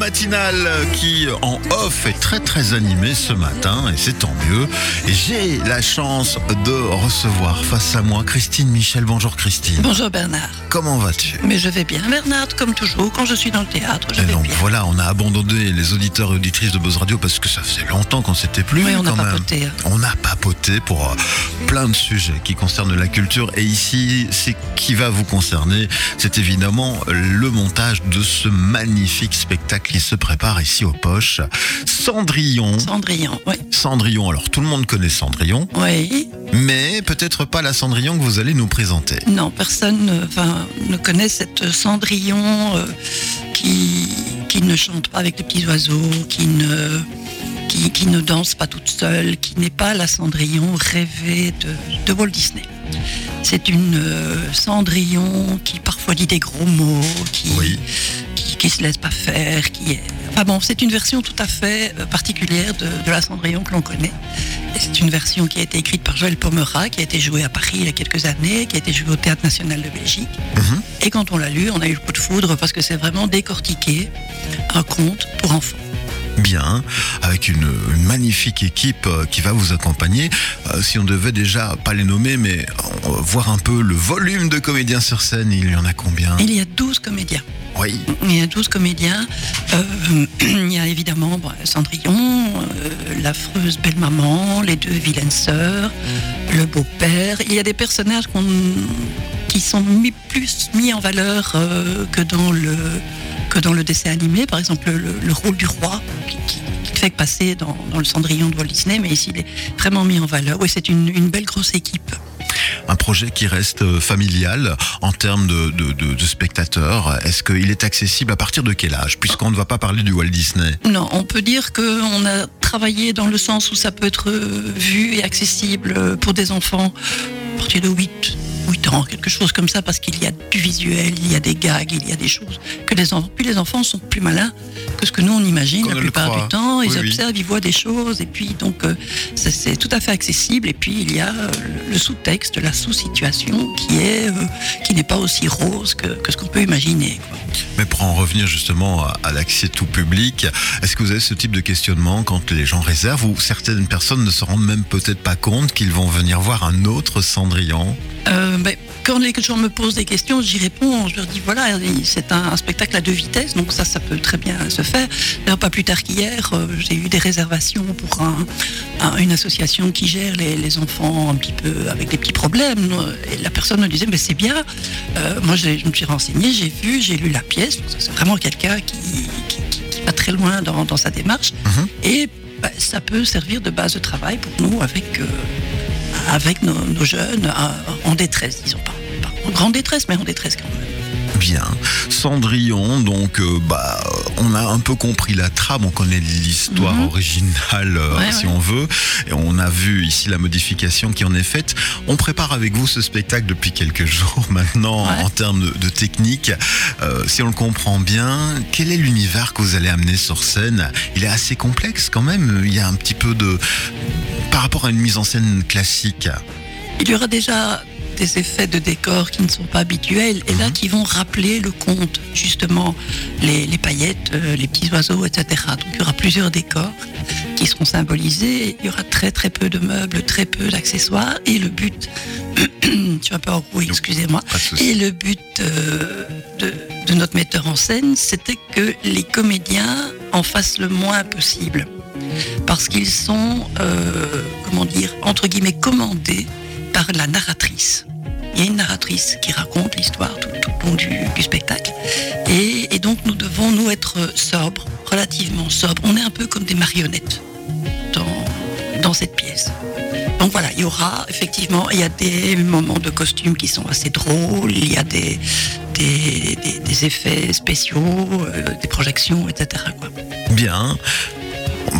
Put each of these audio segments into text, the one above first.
matinale qui, en off, est très très animée ce matin et c'est tant mieux. J'ai la chance de recevoir face à moi Christine Michel. Bonjour Christine. Bonjour Bernard. Comment vas-tu? Mais je vais bien Bernard, comme toujours, quand je suis dans le théâtre, je Et vais donc bien. voilà, on a abandonné les auditeurs et auditrices de Buzz Radio parce que ça faisait longtemps qu'on s'était plus Oui, on a même. papoté. On a papoté pour euh, plein de sujets qui concernent la culture. Et ici, c'est qui va vous concerner, c'est évidemment le montage de ce magnifique spectacle qui se prépare ici aux poches. Cendrillon. Cendrillon, oui. Cendrillon, alors tout le monde connaît Cendrillon, Oui, mais peut-être pas la Cendrillon que vous allez nous présenter. non, personne enfin, ne connaît cette Cendrillon euh, qui, qui ne chante pas avec les petits oiseaux, qui ne, qui, qui ne danse pas toute seule, qui n'est pas la Cendrillon rêvée de, de Walt Disney. C'est une euh, Cendrillon qui parfois dit des gros mots, qui, Oui. Qui, qui se laisse pas faire, qui est. Enfin bon, c'est une version tout à fait euh, particulière de, de la Cendrillon que l'on connaît. Et c'est une version qui a été écrite par Joël Pomera, qui a été jouée à Paris il y a quelques années, qui a été jouée au Théâtre National de Belgique. Mhm. Et quand on l'a lu, on a eu le coup de foudre parce que c'est vraiment décortiqué un conte pour enfants. Bien, avec une, une magnifique équipe euh, qui va vous accompagner. Euh, si on devait déjà, pas les nommer, mais euh, voir un peu le volume de comédiens sur scène, il y en a combien Il y a 12 comédiens. Oui, Il y a 12 comédiens. Euh, il y a évidemment bon, Cendrillon, euh, l'affreuse belle-maman, les deux vilaines sœurs, le beau-père. Il y a des personnages qu'on- qui sont mis, plus mis en valeur euh, que, dans le, que dans le dessin animé. Par exemple, le, le rôle du roi fait passer dans, dans le Cendrillon de Walt Disney, mais ici il est vraiment mis en valeur. Oui, c'est une, une belle grosse équipe. un projet qui reste euh, familial en termes de, de- de- de spectateurs. Est-ce qu'il est accessible à partir de quel âge Puisqu'on ne va pas parler du Walt Disney? Non, on peut dire qu'on a travaillé dans le sens où ça peut être euh, vu et accessible euh, pour des enfants à partir de 8, 8 ans, quelque chose comme ça, parce qu'il y a du visuel, il y a des gags, il y a des choses que les enfants. Puis les enfants sont plus malins que ce que nous on imagine la plupart du temps. Ils Oui, oui. observent, ils voient des choses, et puis donc euh, c'est tout à fait accessible. Et puis il y a euh, le sous-texte, la sous-situation qui est euh, qui n'est pas aussi rose que, que ce qu'on peut imaginer. quoi. Mais pour en revenir justement à, à l'accès tout public, est-ce que vous avez ce type de questionnement quand les gens réservent ou certaines personnes ne se rendent même peut-être pas compte qu'ils vont venir voir un autre Cendrillon? Euh, ben, quand les gens me posent des questions, j'y réponds. Je leur dis voilà, c'est un, un spectacle à deux vitesses, donc ça, ça peut très bien se faire. D'ailleurs, pas plus tard qu'hier, euh, j'ai eu des réservations pour un- un- une association qui gère les, les enfants un petit peu avec des petits problèmes. Et la personne me disait mais c'est bien. Euh, moi, je me suis renseignée, j'ai vu, j'ai lu la pièce. C'est vraiment quelqu'un qui, qui- qui- qui va très loin dans, dans sa démarche. Mhm. Et ben, ça peut servir de base de travail pour nous avec. euh, avec nos, nos jeunes euh, en détresse, disons pas, pas en grande détresse, mais en détresse quand même. Bien. Cendrillon, donc, euh, bah, on a un peu compris la trame, on connaît l'histoire Mhm. originale, euh, Ouais, si ouais. on veut, et on a vu ici la modification qui en est faite. On prépare avec vous ce spectacle depuis quelques jours maintenant Ouais. en termes de, de technique. Euh, si on le comprend bien, quel est l'univers que vous allez amener sur scène? Il est assez complexe quand même. Il y a un petit peu de par rapport à une mise en scène classique. Il y aura déjà des effets de décor qui ne sont pas habituels et là Mhm. qui vont rappeler le conte, justement, les, les paillettes, euh, les petits oiseaux, etc. Donc il y aura plusieurs décors qui seront symbolisés. Il y aura très très peu de meubles, très peu d'accessoires et le but, je suis un peu excusez-moi. Et le but euh, de, de notre metteur en scène, c'était que les comédiens en fassent le moins possible. Parce qu'ils sont, euh, comment dire, entre guillemets, commandés par la narratrice. Il y a une narratrice qui raconte l'histoire tout, tout au long du, spectacle. Et, donc nous devons, nous, être sobres, relativement sobres. On est un peu comme des marionnettes dans, dans cette pièce. Donc voilà, il y aura effectivement, il y a des moments de costumes qui sont assez drôles, il y a des, des, effets spéciaux, euh, des projections, etc. Bien.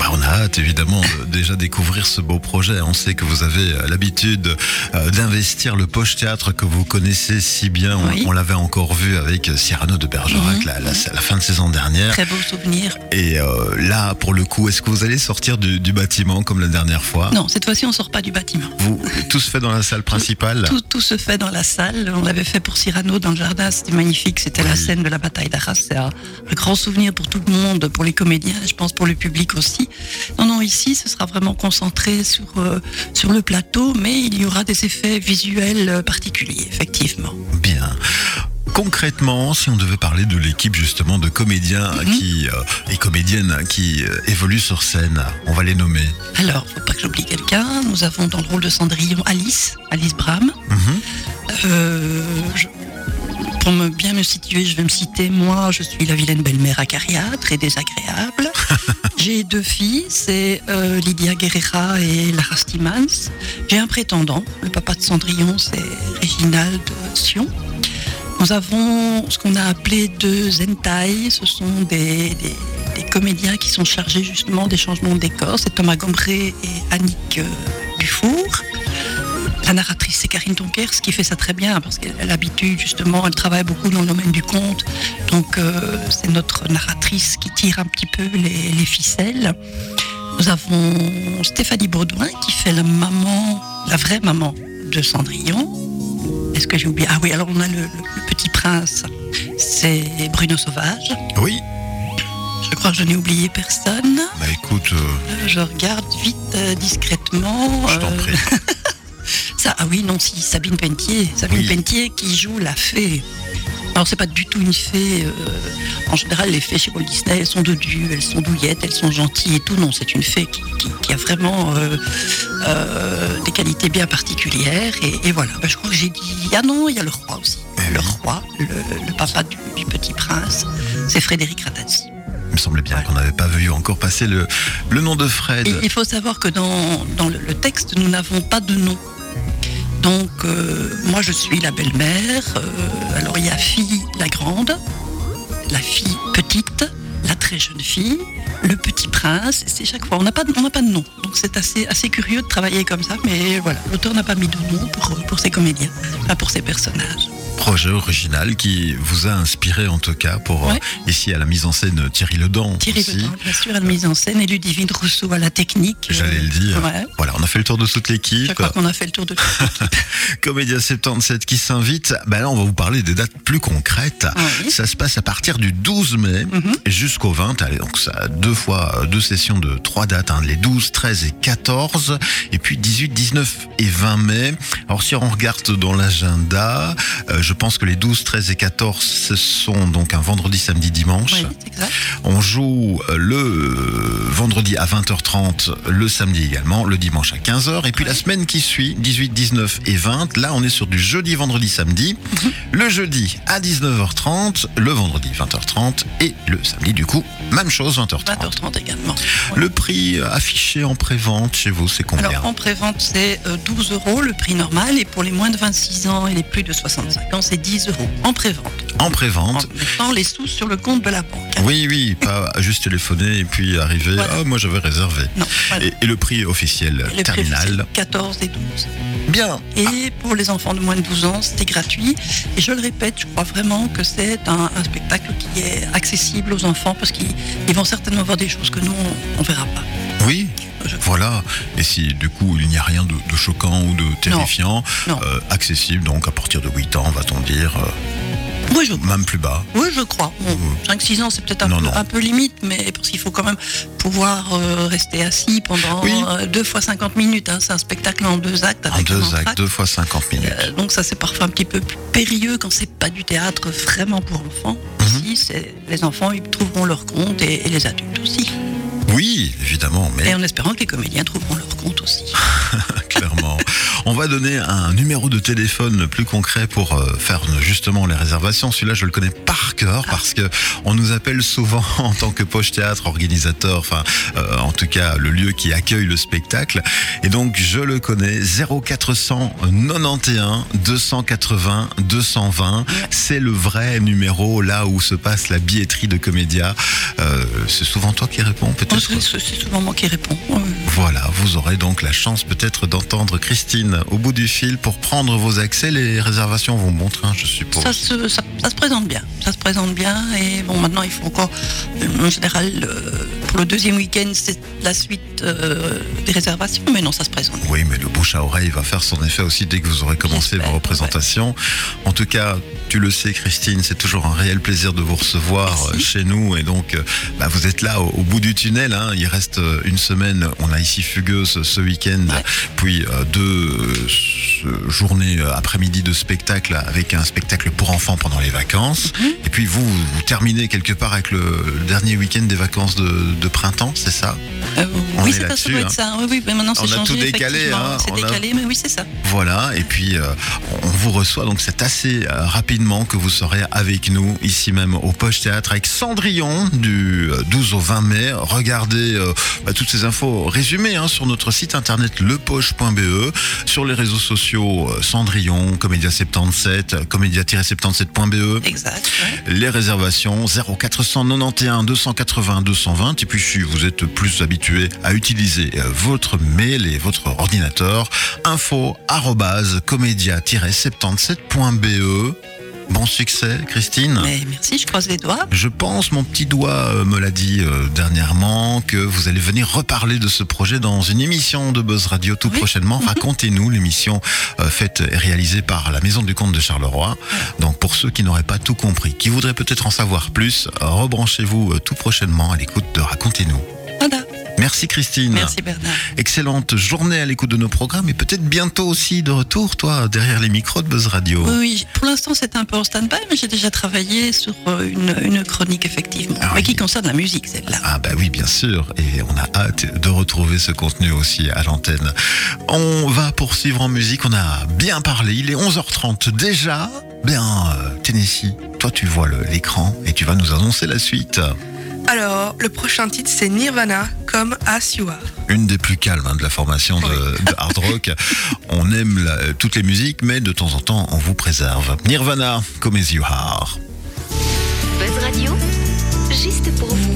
Bah, on a hâte évidemment de déjà découvrir ce beau projet. On sait que vous avez euh, l'habitude euh, d'investir le poche théâtre que vous connaissez si bien. On, Oui. on l'avait encore vu avec Cyrano de Bergerac Mhm. la, la- la fin de saison dernière. Très beau souvenir. Et euh, là, pour le coup, est-ce que vous allez sortir du, du bâtiment comme la dernière fois? Non, cette fois-ci, on sort pas du bâtiment. Vous, tout se fait dans la salle principale? Tout, tout se fait dans la salle. On l'avait fait pour Cyrano dans le jardin, c'était magnifique. C'était la scène de la bataille d'Arras. C'est un, un grand souvenir pour tout le monde, pour les comédiens, je pense pour le public aussi. Non, non, ici, ce sera vraiment concentré sur, euh, sur le plateau, mais il y aura des effets visuels euh, particuliers, effectivement. Bien. Concrètement, si on devait parler de l'équipe justement de comédiens Mhm. qui euh, et comédiennes qui euh, évoluent sur scène, on va les nommer. Alors, faut pas que j'oublie quelqu'un. Nous avons dans le rôle de Cendrillon Alice, Alice Bram. Mhm. Euh, je- pour me bien me situer, je vais me citer, moi, je suis la vilaine belle-mère acariâtre très désagréable. J'ai deux filles, c'est euh, Lydia Guerrera et Lara Stimans. J'ai un prétendant, le papa de Cendrillon, c'est Réginald Sion. Nous avons ce qu'on a appelé deux Zentai, ce sont des, des- des comédiens qui sont chargés justement des changements de décor. C'est Thomas Gombré et Annick euh, Dufour. La narratrice, c'est Karine Tonkers qui fait ça très bien parce qu'elle a l'habitude, justement, elle travaille beaucoup dans le domaine du conte. Donc, euh, c'est notre narratrice qui tire un petit peu les, les ficelles. Nous avons Stéphanie Baudouin qui fait la maman, la vraie maman de Cendrillon. Est-ce que j'ai oublié? Ah oui, alors on a le, petit prince, c'est Bruno Sauvage. Oui. Je crois que je n'ai oublié personne. Bah écoute, euh, Je regarde vite, euh, discrètement. je t'en prie. Ça, ah oui, non, si, Sabine Pentier. Sabine Oui. Pentier qui joue la fée. Alors, c'est pas du tout une fée. euh, en général, les fées chez Walt Disney, elles sont dodues, elles sont douillettes, elles sont gentilles et tout. Non, c'est une fée qui, qui- qui a vraiment euh, euh, des qualités bien particulières. Et, et voilà, Ben, je crois que j'ai dit. Ah non, il y a le roi aussi. Eh Le roi, le, le papa du, du petit prince, c'est Frédéric Radazzi. Il me semblait bien qu'on n'avait pas vu encore passer le, le nom de Fred. Et il faut savoir que dans, dans le, le texte, nous n'avons pas de nom. Donc, euh, moi, je suis la belle-mère. euh, alors, il y a fille, la grande, la fille petite, la très jeune fille, le petit prince. C'est chaque fois. On n'a pas, de- pas nom. Donc, c'est assez, curieux de travailler comme ça. Mais voilà, l'auteur n'a pas mis de nom pour, ses comédiens, enfin, pour ses personnages. Projet original qui vous a inspiré en tout cas pour euh, Ouais. ici à la mise en scène Thierry Ledan. Thierry aussi. Ledan, bien sûr, à la mise en scène et Ludivine Rousseau à la technique. J'allais le dire. Ouais. Voilà, on a fait le tour de toute Je l'équipe. crois qu'on a fait le tour de tout. Comédia 77 qui s'invite. Ben là, on va vous parler des dates plus concrètes. Oui. Ça se passe à partir du 12 mai Mhm. jusqu'au 20. Allez, donc ça a deux fois, euh, deux sessions de trois dates, hein, les 12, 13 et 14. Et puis 18, 19 et 20 mai. Alors si on regarde dans l'agenda, euh, je pense que les 12, 13 et 14, ce sont donc un vendredi, samedi, dimanche. Oui, c'est exact. On joue euh, le euh, vendredi à 20h30, le samedi également, le dimanche à 15h. Et puis la semaine qui suit, 18, 19 et 20, là on est sur du jeudi, vendredi, samedi. Le jeudi à 19h30, le vendredi 20h30 et le samedi du coup, même chose 20h30. 20h30 également. Le prix euh, affiché en pré-vente chez vous, c'est combien? Alors en prévente c'est euh, 12 euros le prix normal et pour les moins de 26 ans et les plus de 65 ans c'est 10 euros en prévente. En En pré-vente mettant les sous sur le compte de la banque. oui, oui, pas juste téléphoner et puis arriver. Voilà. Ah, moi j'avais réservé. Non, voilà. Et, et le prix officiel Et le prix terminal. officiel, 14 et 12. Bien. Et pour les enfants de moins de 12 ans, c'était gratuit. Et je le répète, je crois vraiment que c'est un, un spectacle qui est accessible aux enfants parce qu'ils ils vont certainement voir des choses que nous, on ne verra pas. Voilà. Et si du coup il n'y a rien de, de choquant ou de terrifiant, Non. euh, accessible donc à partir de 8 ans, va-t-on dire, euh, Oui, je, même plus bas. oui, je crois. Bon, 5-6 ans, c'est peut-être un, Non, peu- non. un peu limite, mais parce qu'il faut quand même pouvoir euh, rester assis pendant Oui. euh, deux fois 50 minutes. hein. C'est un spectacle en deux actes. En Avec un deux actes, deux fois 50 minutes. Euh, donc ça c'est parfois un petit peu plus périlleux quand c'est pas du théâtre vraiment pour enfants. Ici, c'est les enfants ils trouveront leur compte et, et les adultes aussi. Oui, évidemment, mais Et en espérant que les comédiens trouveront leur compte aussi. clairement. On va donner un numéro de téléphone plus concret pour euh, faire justement les réservations. Celui-là, je le connais par cœur parce que on nous appelle souvent en tant que poche théâtre, organisateur, enfin, euh, en tout cas, le lieu qui accueille le spectacle. Et donc, je le connais 0491 280 220. C'est le vrai numéro là où se passe la billetterie de Comédia. Euh, c'est souvent toi qui réponds, peut-être. C'est c'est souvent moi qui réponds. Voilà, vous aurez donc la chance peut-être d'entendre Christine au bout du fil pour prendre vos accès. Les réservations vont bon train, je suppose. Ça se, ça, ça se présente bien. Ça se présente bien. Et bon, maintenant, il faut encore, euh, en général, euh, pour le deuxième week-end, c'est la suite euh, des réservations. Mais non, ça se présente. Oui, mais le bouche à oreille va faire son effet aussi dès que vous aurez commencé vos représentations. En tout cas, tu le sais, Christine, c'est toujours un réel plaisir de vous recevoir Merci. chez nous. Et donc, bah, vous êtes là au, au bout du tunnel. hein. Il reste une semaine. On a ici Fugueuse ce week-end, Ouais. puis euh, deux ce- journées euh, après-midi de spectacle avec un spectacle pour enfants pendant les vacances. Mhm. Et puis vous, vous terminez quelque part avec le, le dernier week-end des vacances de, de printemps, c'est ça? Euh, On oui, est c'est ça, ça là-dessus, doit être ça. Oui, oui, mais maintenant, c'est On a changé. tout décalé, hein. C'est a- décalé, mais oui, c'est ça. Voilà, et puis euh, on vous reçoit, donc c'est assez euh, rapidement que vous serez avec nous ici même au Poche Théâtre avec Cendrillon du euh, 12 au 20 mai. Regardez euh, bah, toutes ces infos résumées hein, sur notre site internet lepoche.be, sur les réseaux sociaux euh, Cendrillon, Comédia 77, euh, comédia-77.be. Exact. ouais. Les réservations 0491 280 220 et puis si vous êtes plus habitué à utiliser euh, votre mail et votre ordinateur info arrobase comédia-77.be Bon succès Christine Mais merci, je croise les doigts. je pense, mon petit doigt euh, me l'a dit euh, dernièrement, que vous allez venir reparler de ce projet dans une émission de Buzz Radio tout Oui. prochainement. Racontez-nous l'émission euh, faite et réalisée par la Maison du Comte de Charleroi. Donc pour ceux qui n'auraient pas tout compris, qui voudraient peut-être en savoir plus, rebranchez-vous tout prochainement à l'écoute de Racontez-nous. Voilà. Merci Christine. Merci Bernard. Excellente journée à l'écoute de nos programmes et peut-être bientôt aussi de retour, toi, derrière les micros de Buzz Radio. Oui, oui, pour l'instant c'est un peu en stand-by, mais j'ai déjà travaillé sur euh, une, une chronique effectivement, Ah mais oui. qui concerne la musique celle-là. Ah bah oui, bien sûr. Et on a hâte de retrouver ce contenu aussi à l'antenne. On va poursuivre en musique. On a bien parlé. Il est 11h30 déjà. Bien, euh, Tennessee, toi tu vois l'écran et tu vas nous annoncer la suite. Alors, le prochain titre, c'est Nirvana, comme As You Are. Une des plus calmes hein, de la formation de, de hard rock. On aime la- toutes les musiques, mais de temps en temps, on vous préserve. Nirvana, comme As You Are. Buzz Radio, juste pour vous.